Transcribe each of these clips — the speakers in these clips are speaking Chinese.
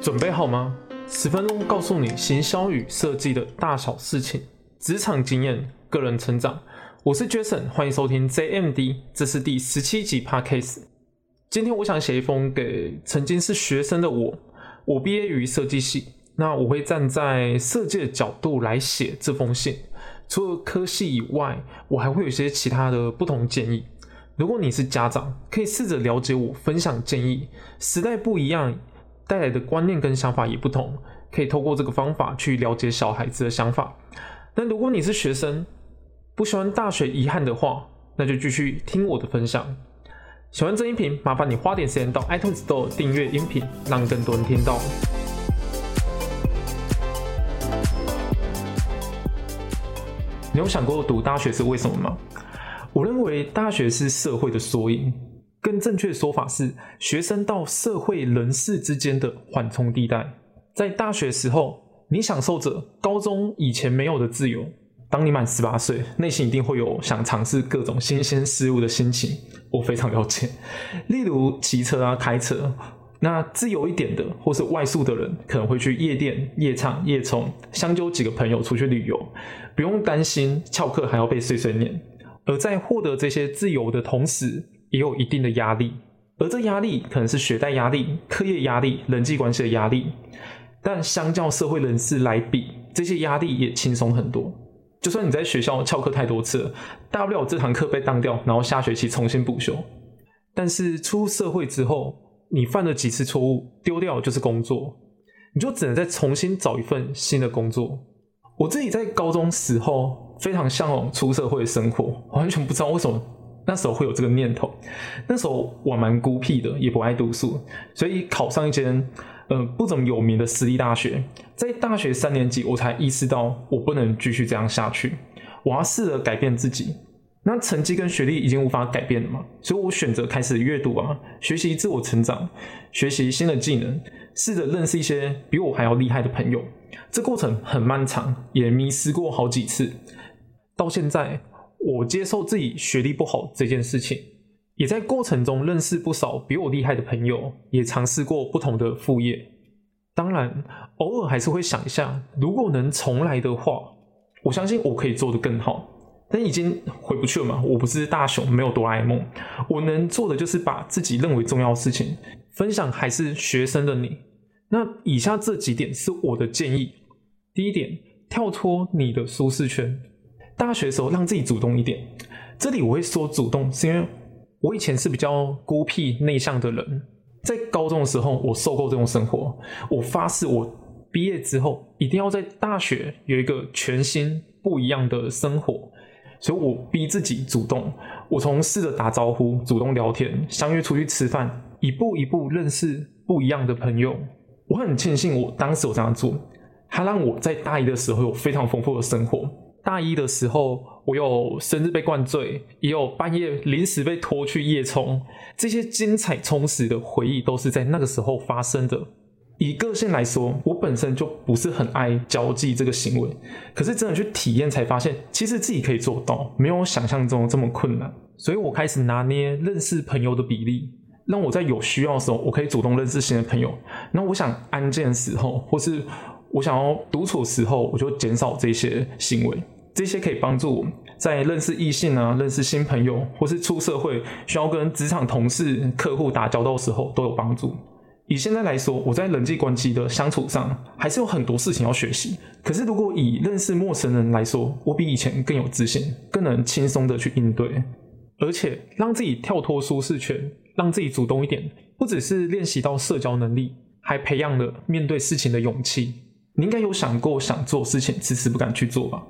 准备好吗？十分钟告诉你行销与设计的大小事情，职场经验、个人成长。我是 Jason，欢迎收听 JMD，这是第十七集 Podcast。今天我想写一封给曾经是学生的我。我毕业于设计系，那我会站在设计的角度来写这封信。除了科系以外，我还会有一些其他的不同建议。如果你是家长，可以试着了解我分享建议。时代不一样。带来的观念跟想法也不同，可以透过这个方法去了解小孩子的想法。那如果你是学生，不喜欢大学遗憾的话，那就继续听我的分享。喜欢这音频，麻烦你花点时间到 iTunes Store 订阅音频，让更多人听到。你有想过读大学是为什么吗？我认为大学是社会的缩影。更正确的说法是，学生到社会人士之间的缓冲地带。在大学时候，你享受着高中以前没有的自由。当你满十八岁，内心一定会有想尝试各种新鲜事物的心情。我非常了解。例如骑车啊、开车。那自由一点的，或是外宿的人，可能会去夜店、夜唱、夜冲，相揪几个朋友出去旅游，不用担心翘课还要被碎碎念。而在获得这些自由的同时，也有一定的压力，而这压力可能是学贷压力、课业压力、人际关系的压力。但相较社会人士来比，这些压力也轻松很多。就算你在学校翘课太多次，大不了这堂课被当掉，然后下学期重新补修。但是出社会之后，你犯了几次错误，丢掉就是工作，你就只能再重新找一份新的工作。我自己在高中时候非常向往出社会的生活，完全不知道为什么。那时候会有这个念头，那时候我蛮孤僻的，也不爱读书，所以考上一间嗯不怎么有名的私立大学。在大学三年级，我才意识到我不能继续这样下去，我要试着改变自己。那成绩跟学历已经无法改变了嘛，所以我选择开始阅读啊，学习自我成长，学习新的技能，试着认识一些比我还要厉害的朋友。这过程很漫长，也迷失过好几次，到现在。我接受自己学历不好这件事情，也在过程中认识不少比我厉害的朋友，也尝试过不同的副业。当然，偶尔还是会想一下，如果能重来的话，我相信我可以做得更好。但已经回不去了嘛，我不是大雄，没有哆啦 A 梦，我能做的就是把自己认为重要的事情分享，还是学生的你。那以下这几点是我的建议：第一点，跳脱你的舒适圈。大学的时候，让自己主动一点。这里我会说主动，是因为我以前是比较孤僻内向的人。在高中的时候，我受够这种生活。我发誓，我毕业之后一定要在大学有一个全新不一样的生活。所以我逼自己主动。我从试着打招呼、主动聊天、相约出去吃饭，一步一步认识不一样的朋友。我很庆幸我当时我这样做，它让我在大一的时候有非常丰富的生活。大一的时候，我有生日被灌醉，也有半夜临时被拖去夜冲，这些精彩充实的回忆都是在那个时候发生的。以个性来说，我本身就不是很爱交际这个行为，可是真的去体验才发现，其实自己可以做到，没有想象中这么困难。所以我开始拿捏认识朋友的比例，让我在有需要的时候，我可以主动认识新的朋友。那我想安静的时候，或是我想要独处的时候，我就减少这些行为。这些可以帮助我在认识异性啊、认识新朋友，或是出社会需要跟职场同事、客户打交道的时候都有帮助。以现在来说，我在人际关系的相处上还是有很多事情要学习。可是如果以认识陌生人来说，我比以前更有自信，更能轻松的去应对，而且让自己跳脱舒适圈，让自己主动一点，不只是练习到社交能力，还培养了面对事情的勇气。你应该有想过想做事情，迟迟不敢去做吧？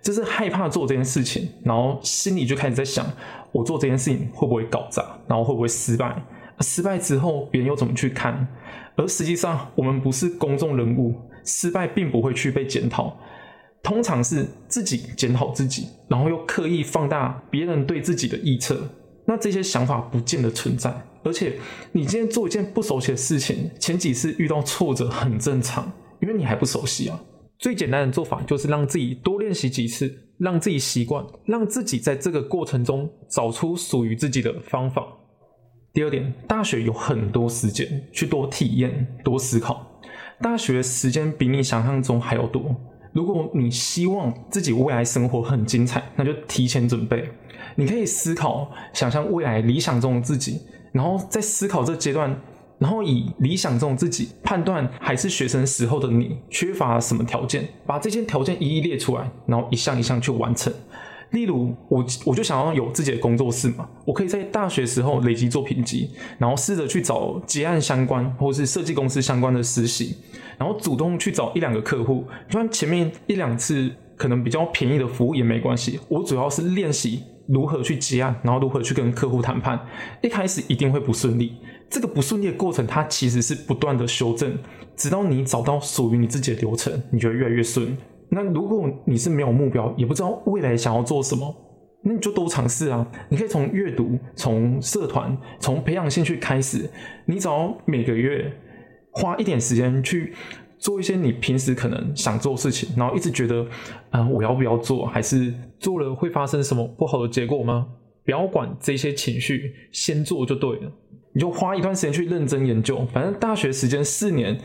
就是害怕做这件事情，然后心里就开始在想：我做这件事情会不会搞砸？然后会不会失败？失败之后别人又怎么去看？而实际上，我们不是公众人物，失败并不会去被检讨，通常是自己检讨自己，然后又刻意放大别人对自己的臆测。那这些想法不见得存在。而且，你今天做一件不熟悉的事情，前几次遇到挫折很正常，因为你还不熟悉啊。最简单的做法就是让自己多练习几次，让自己习惯，让自己在这个过程中找出属于自己的方法。第二点，大学有很多时间去多体验、多思考。大学时间比你想象中还要多。如果你希望自己未来生活很精彩，那就提前准备。你可以思考、想象未来理想中的自己，然后在思考这阶段，然后以理想中自己判断还是学生时候的你缺乏什么条件，把这些条件一一列出来，然后一项一项去完成。例如，我我就想要有自己的工作室嘛，我可以在大学时候累积作品集，然后试着去找结案相关或是设计公司相关的实习，然后主动去找一两个客户，就算前面一两次可能比较便宜的服务也没关系，我主要是练习如何去结案，然后如何去跟客户谈判。一开始一定会不顺利，这个不顺利的过程，它其实是不断的修正，直到你找到属于你自己的流程，你就会越来越顺。那如果你是没有目标，也不知道未来想要做什么，那你就多尝试啊！你可以从阅读、从社团、从培养兴趣开始。你只要每个月花一点时间去做一些你平时可能想做事情，然后一直觉得，嗯，我要不要做？还是做了会发生什么不好的结果吗？不要管这些情绪，先做就对了。你就花一段时间去认真研究，反正大学时间四年。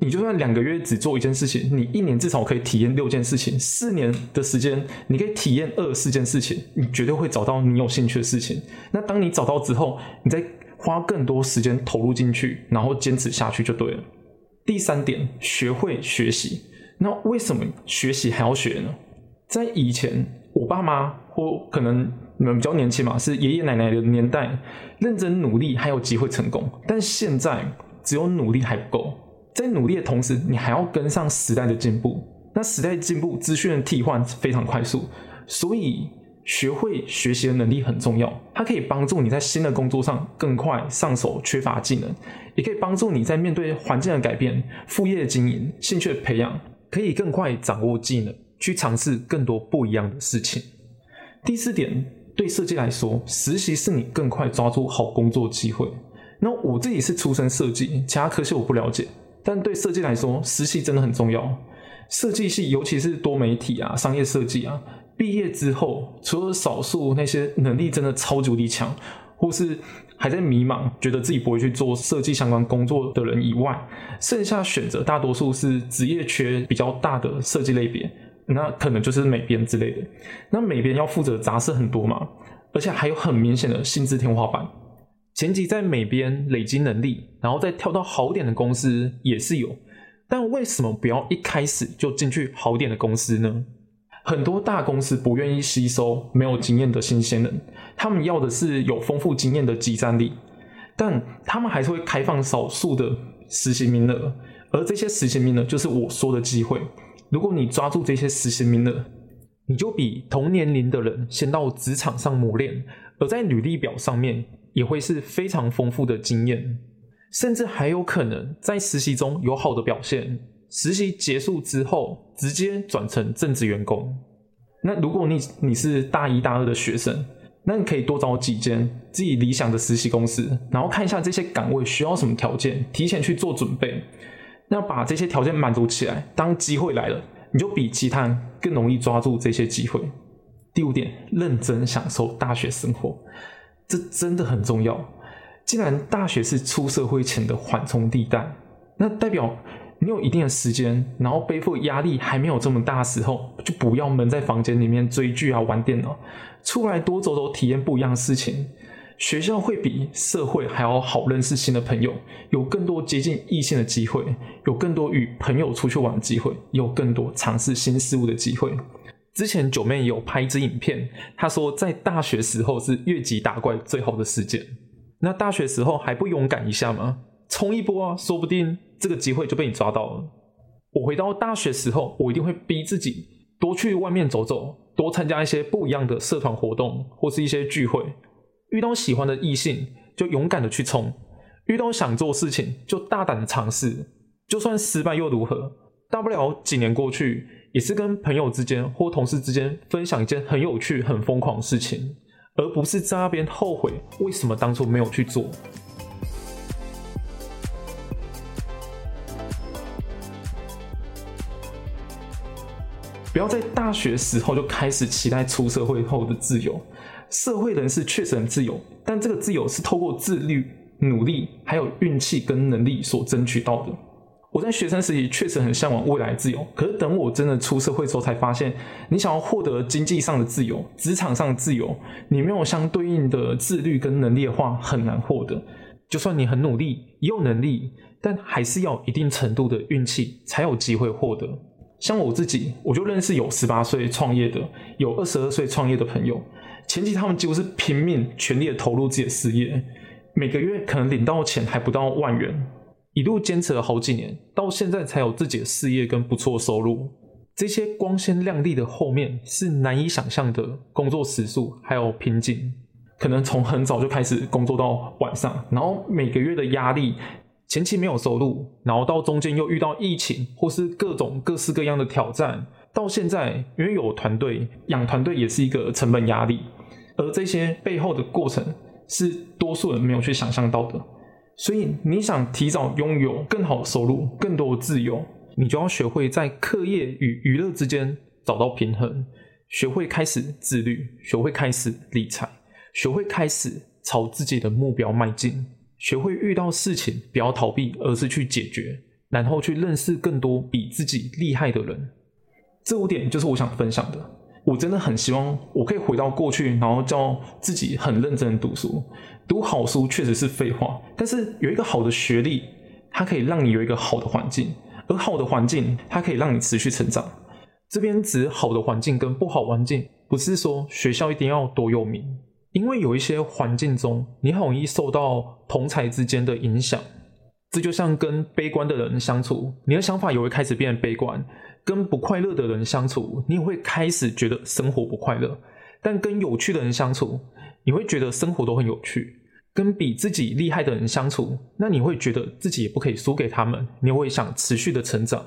你就算两个月只做一件事情，你一年至少可以体验六件事情。四年的时间，你可以体验二十四件事情，你绝对会找到你有兴趣的事情。那当你找到之后，你再花更多时间投入进去，然后坚持下去就对了。第三点，学会学习。那为什么学习还要学呢？在以前，我爸妈或可能你们比较年轻嘛，是爷爷奶奶的年代，认真努力还有机会成功。但现在，只有努力还不够。在努力的同时，你还要跟上时代的进步。那时代进步，资讯的替换非常快速，所以学会学习的能力很重要。它可以帮助你在新的工作上更快上手缺乏技能，也可以帮助你在面对环境的改变、副业的经营、兴趣的培养，可以更快掌握技能，去尝试更多不一样的事情。第四点，对设计来说，实习是你更快抓住好工作机会。那我自己是出身设计，其他科系我不了解。但对设计来说，实习真的很重要。设计系，尤其是多媒体啊、商业设计啊，毕业之后，除了少数那些能力真的超级无敌强，或是还在迷茫，觉得自己不会去做设计相关工作的人以外，剩下选择大多数是职业缺比较大的设计类别，那可能就是美编之类的。那美编要负责杂事很多嘛，而且还有很明显的薪资天花板。前期在美编累积能力，然后再跳到好点的公司也是有，但为什么不要一开始就进去好点的公司呢？很多大公司不愿意吸收没有经验的新鲜人，他们要的是有丰富经验的集战力，但他们还是会开放少数的实习名额，而这些实习名额就是我说的机会。如果你抓住这些实习名额，你就比同年龄的人先到职场上磨练，而在履历表上面。也会是非常丰富的经验，甚至还有可能在实习中有好的表现，实习结束之后直接转成正职员工。那如果你你是大一、大二的学生，那你可以多找几间自己理想的实习公司，然后看一下这些岗位需要什么条件，提前去做准备。那把这些条件满足起来，当机会来了，你就比其他人更容易抓住这些机会。第五点，认真享受大学生活。这真的很重要。既然大学是出社会前的缓冲地带，那代表你有一定的时间，然后背负压力还没有这么大的时候，就不要闷在房间里面追剧啊、玩电脑，出来多走走，体验不一样的事情。学校会比社会还要好认识新的朋友，有更多接近异性的机会，有更多与朋友出去玩的机会，有更多尝试新事物的机会。之前九妹有拍一支影片，她说在大学时候是越级打怪最好的时间。那大学时候还不勇敢一下吗？冲一波啊，说不定这个机会就被你抓到了。我回到大学时候，我一定会逼自己多去外面走走，多参加一些不一样的社团活动或是一些聚会。遇到喜欢的异性，就勇敢的去冲；遇到想做事情，就大胆的尝试。就算失败又如何？大不了几年过去。也是跟朋友之间或同事之间分享一件很有趣、很疯狂的事情，而不是在那边后悔为什么当初没有去做。不要在大学时候就开始期待出社会后的自由。社会人士确实很自由，但这个自由是透过自律、努力，还有运气跟能力所争取到的。我在学生时期确实很向往未来自由，可是等我真的出社会之后，才发现，你想要获得经济上的自由、职场上的自由，你没有相对应的自律跟能力的话，很难获得。就算你很努力，也有能力，但还是要一定程度的运气，才有机会获得。像我自己，我就认识有十八岁创业的，有二十二岁创业的朋友，前期他们几乎是拼命、全力的投入自己的事业，每个月可能领到钱还不到万元。一路坚持了好几年，到现在才有自己的事业跟不错收入。这些光鲜亮丽的后面是难以想象的工作时数，还有瓶颈。可能从很早就开始工作到晚上，然后每个月的压力，前期没有收入，然后到中间又遇到疫情或是各种各式各样的挑战，到现在因为有团队养团队也是一个成本压力，而这些背后的过程是多数人没有去想象到的。所以你想提早拥有更好的收入、更多的自由，你就要学会在课业与娱乐之间找到平衡，学会开始自律，学会开始理财，学会开始朝自己的目标迈进，学会遇到事情不要逃避，而是去解决，然后去认识更多比自己厉害的人。这五点就是我想分享的。我真的很希望我可以回到过去，然后叫自己很认真的读书。读好书确实是废话，但是有一个好的学历，它可以让你有一个好的环境，而好的环境它可以让你持续成长。这边指好的环境跟不好环境，不是说学校一定要多有名，因为有一些环境中你很容易受到同才之间的影响。这就像跟悲观的人相处，你的想法也会开始变得悲观。跟不快乐的人相处，你也会开始觉得生活不快乐；但跟有趣的人相处，你会觉得生活都很有趣。跟比自己厉害的人相处，那你会觉得自己也不可以输给他们，你会想持续的成长。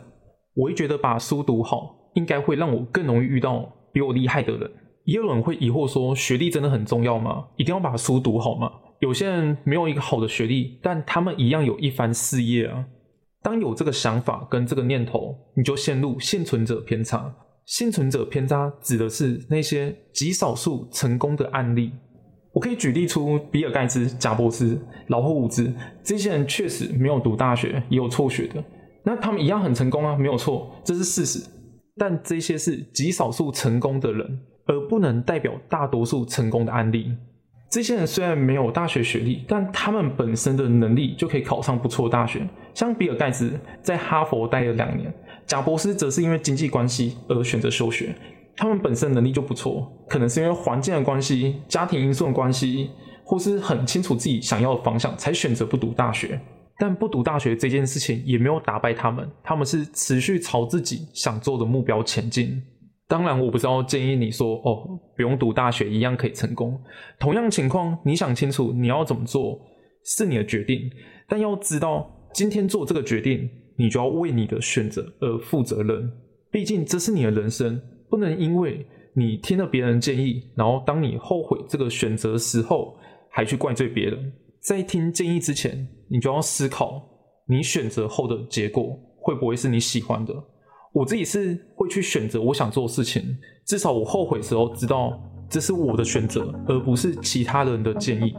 我会觉得把书读好，应该会让我更容易遇到比我厉害的人。也有人会疑惑说，学历真的很重要吗？一定要把书读好吗？有些人没有一个好的学历，但他们一样有一番事业啊。当有这个想法跟这个念头，你就陷入幸存者偏差。幸存者偏差指的是那些极少数成功的案例。我可以举例出比尔盖茨、贾伯斯、老霍伍兹这些人，确实没有读大学，也有辍学的。那他们一样很成功啊，没有错，这是事实。但这些是极少数成功的人，而不能代表大多数成功的案例。这些人虽然没有大学学历，但他们本身的能力就可以考上不错的大学。像比尔盖茨在哈佛待了两年，贾伯斯则是因为经济关系而选择休学。他们本身能力就不错，可能是因为环境的关系、家庭因素的关系，或是很清楚自己想要的方向，才选择不读大学。但不读大学这件事情也没有打败他们，他们是持续朝自己想做的目标前进。当然，我不知道建议你说哦，不用读大学一样可以成功。同样情况，你想清楚你要怎么做是你的决定，但要知道今天做这个决定，你就要为你的选择而负责任。毕竟这是你的人生，不能因为你听了别人建议，然后当你后悔这个选择时候，还去怪罪别人。在听建议之前，你就要思考你选择后的结果会不会是你喜欢的。我自己是会去选择我想做的事情，至少我后悔时候知道这是我的选择，而不是其他人的建议。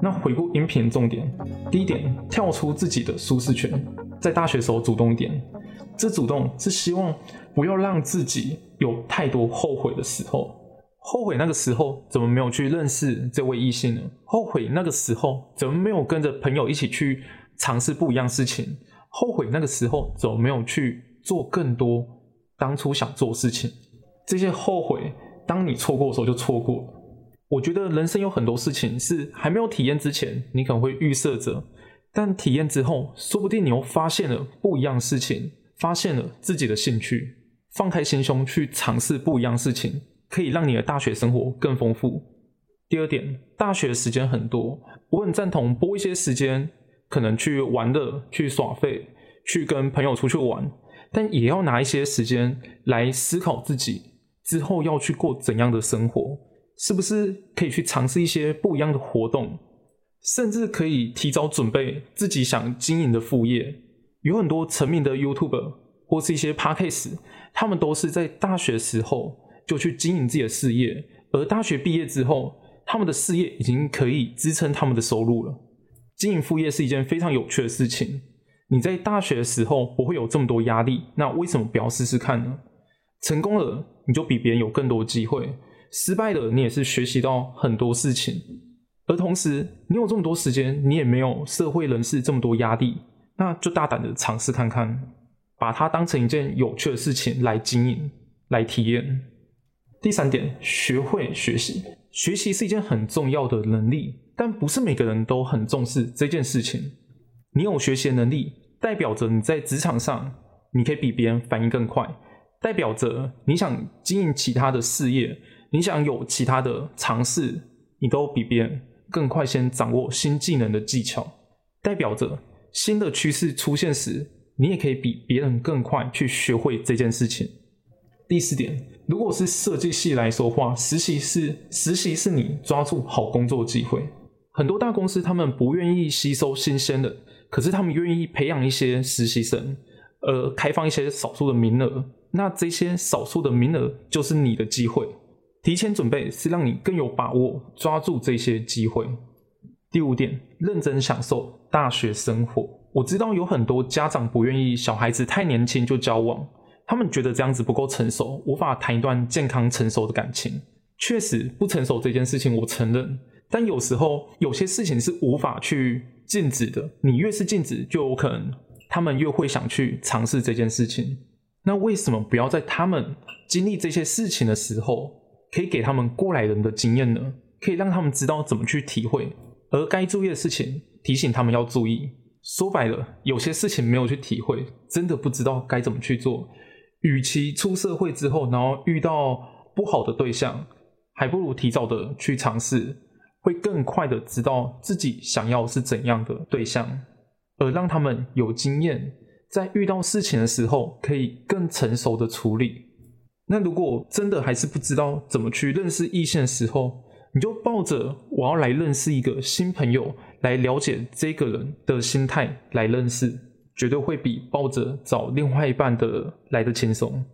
那回顾音频重点，第一点，跳出自己的舒适圈，在大学时候主动一点。这主动是希望不要让自己有太多后悔的时候。后悔那个时候怎么没有去认识这位异性呢？后悔那个时候怎么没有跟着朋友一起去尝试不一样事情？后悔那个时候怎么没有去做更多当初想做事情？这些后悔，当你错过的时候就错过了。我觉得人生有很多事情是还没有体验之前，你可能会预设着，但体验之后，说不定你又发现了不一样事情，发现了自己的兴趣，放开心胸去尝试不一样事情。可以让你的大学生活更丰富。第二点，大学时间很多，我很赞同拨一些时间，可能去玩乐、去耍废、去跟朋友出去玩，但也要拿一些时间来思考自己之后要去过怎样的生活，是不是可以去尝试一些不一样的活动，甚至可以提早准备自己想经营的副业。有很多成名的 YouTuber 或是一些 Podcast，他们都是在大学时候。就去经营自己的事业，而大学毕业之后，他们的事业已经可以支撑他们的收入了。经营副业是一件非常有趣的事情。你在大学的时候不会有这么多压力，那为什么不要试试看呢？成功了，你就比别人有更多机会；失败了，你也是学习到很多事情。而同时，你有这么多时间，你也没有社会人士这么多压力，那就大胆的尝试看看，把它当成一件有趣的事情来经营、来体验。第三点，学会学习。学习是一件很重要的能力，但不是每个人都很重视这件事情。你有学习能力，代表着你在职场上你可以比别人反应更快。代表着你想经营其他的事业，你想有其他的尝试，你都比别人更快先掌握新技能的技巧。代表着新的趋势出现时，你也可以比别人更快去学会这件事情。第四点，如果是设计系来说话，实习是实习是你抓住好工作机会。很多大公司他们不愿意吸收新鲜的，可是他们愿意培养一些实习生，呃，开放一些少数的名额。那这些少数的名额就是你的机会，提前准备是让你更有把握抓住这些机会。第五点，认真享受大学生活。我知道有很多家长不愿意小孩子太年轻就交往，他们觉得这样子不够成熟，无法谈一段健康成熟的感情。确实不成熟这件事情我承认，但有时候有些事情是无法去禁止的。你越是禁止，就有可能他们越会想去尝试这件事情。那为什么不要在他们经历这些事情的时候，可以给他们过来人的经验呢？可以让他们知道怎么去体会，而该注意的事情提醒他们要注意。说白了，有些事情没有去体会，真的不知道该怎么去做。与其出社会之后，然后遇到不好的对象，还不如提早的去尝试，会更快的知道自己想要是怎样的对象，而让他们有经验。在遇到事情的时候，可以更成熟的处理。那如果真的还是不知道怎么去认识异性的时候，你就抱着我要来认识一个新朋友，来了解这个人的心态来认识，绝对会比抱着找另外一半的来的轻松。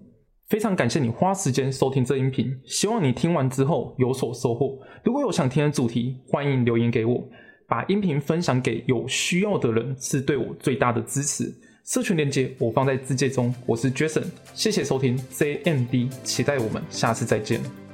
非常感谢你花时间收听这音频，希望你听完之后有所收获。如果有想听的主题，欢迎留言给我，把音频分享给有需要的人，是对我最大的支持。社群链接我放在字界中，我是 Jason，谢谢收听 JMD，期待我们下次再见。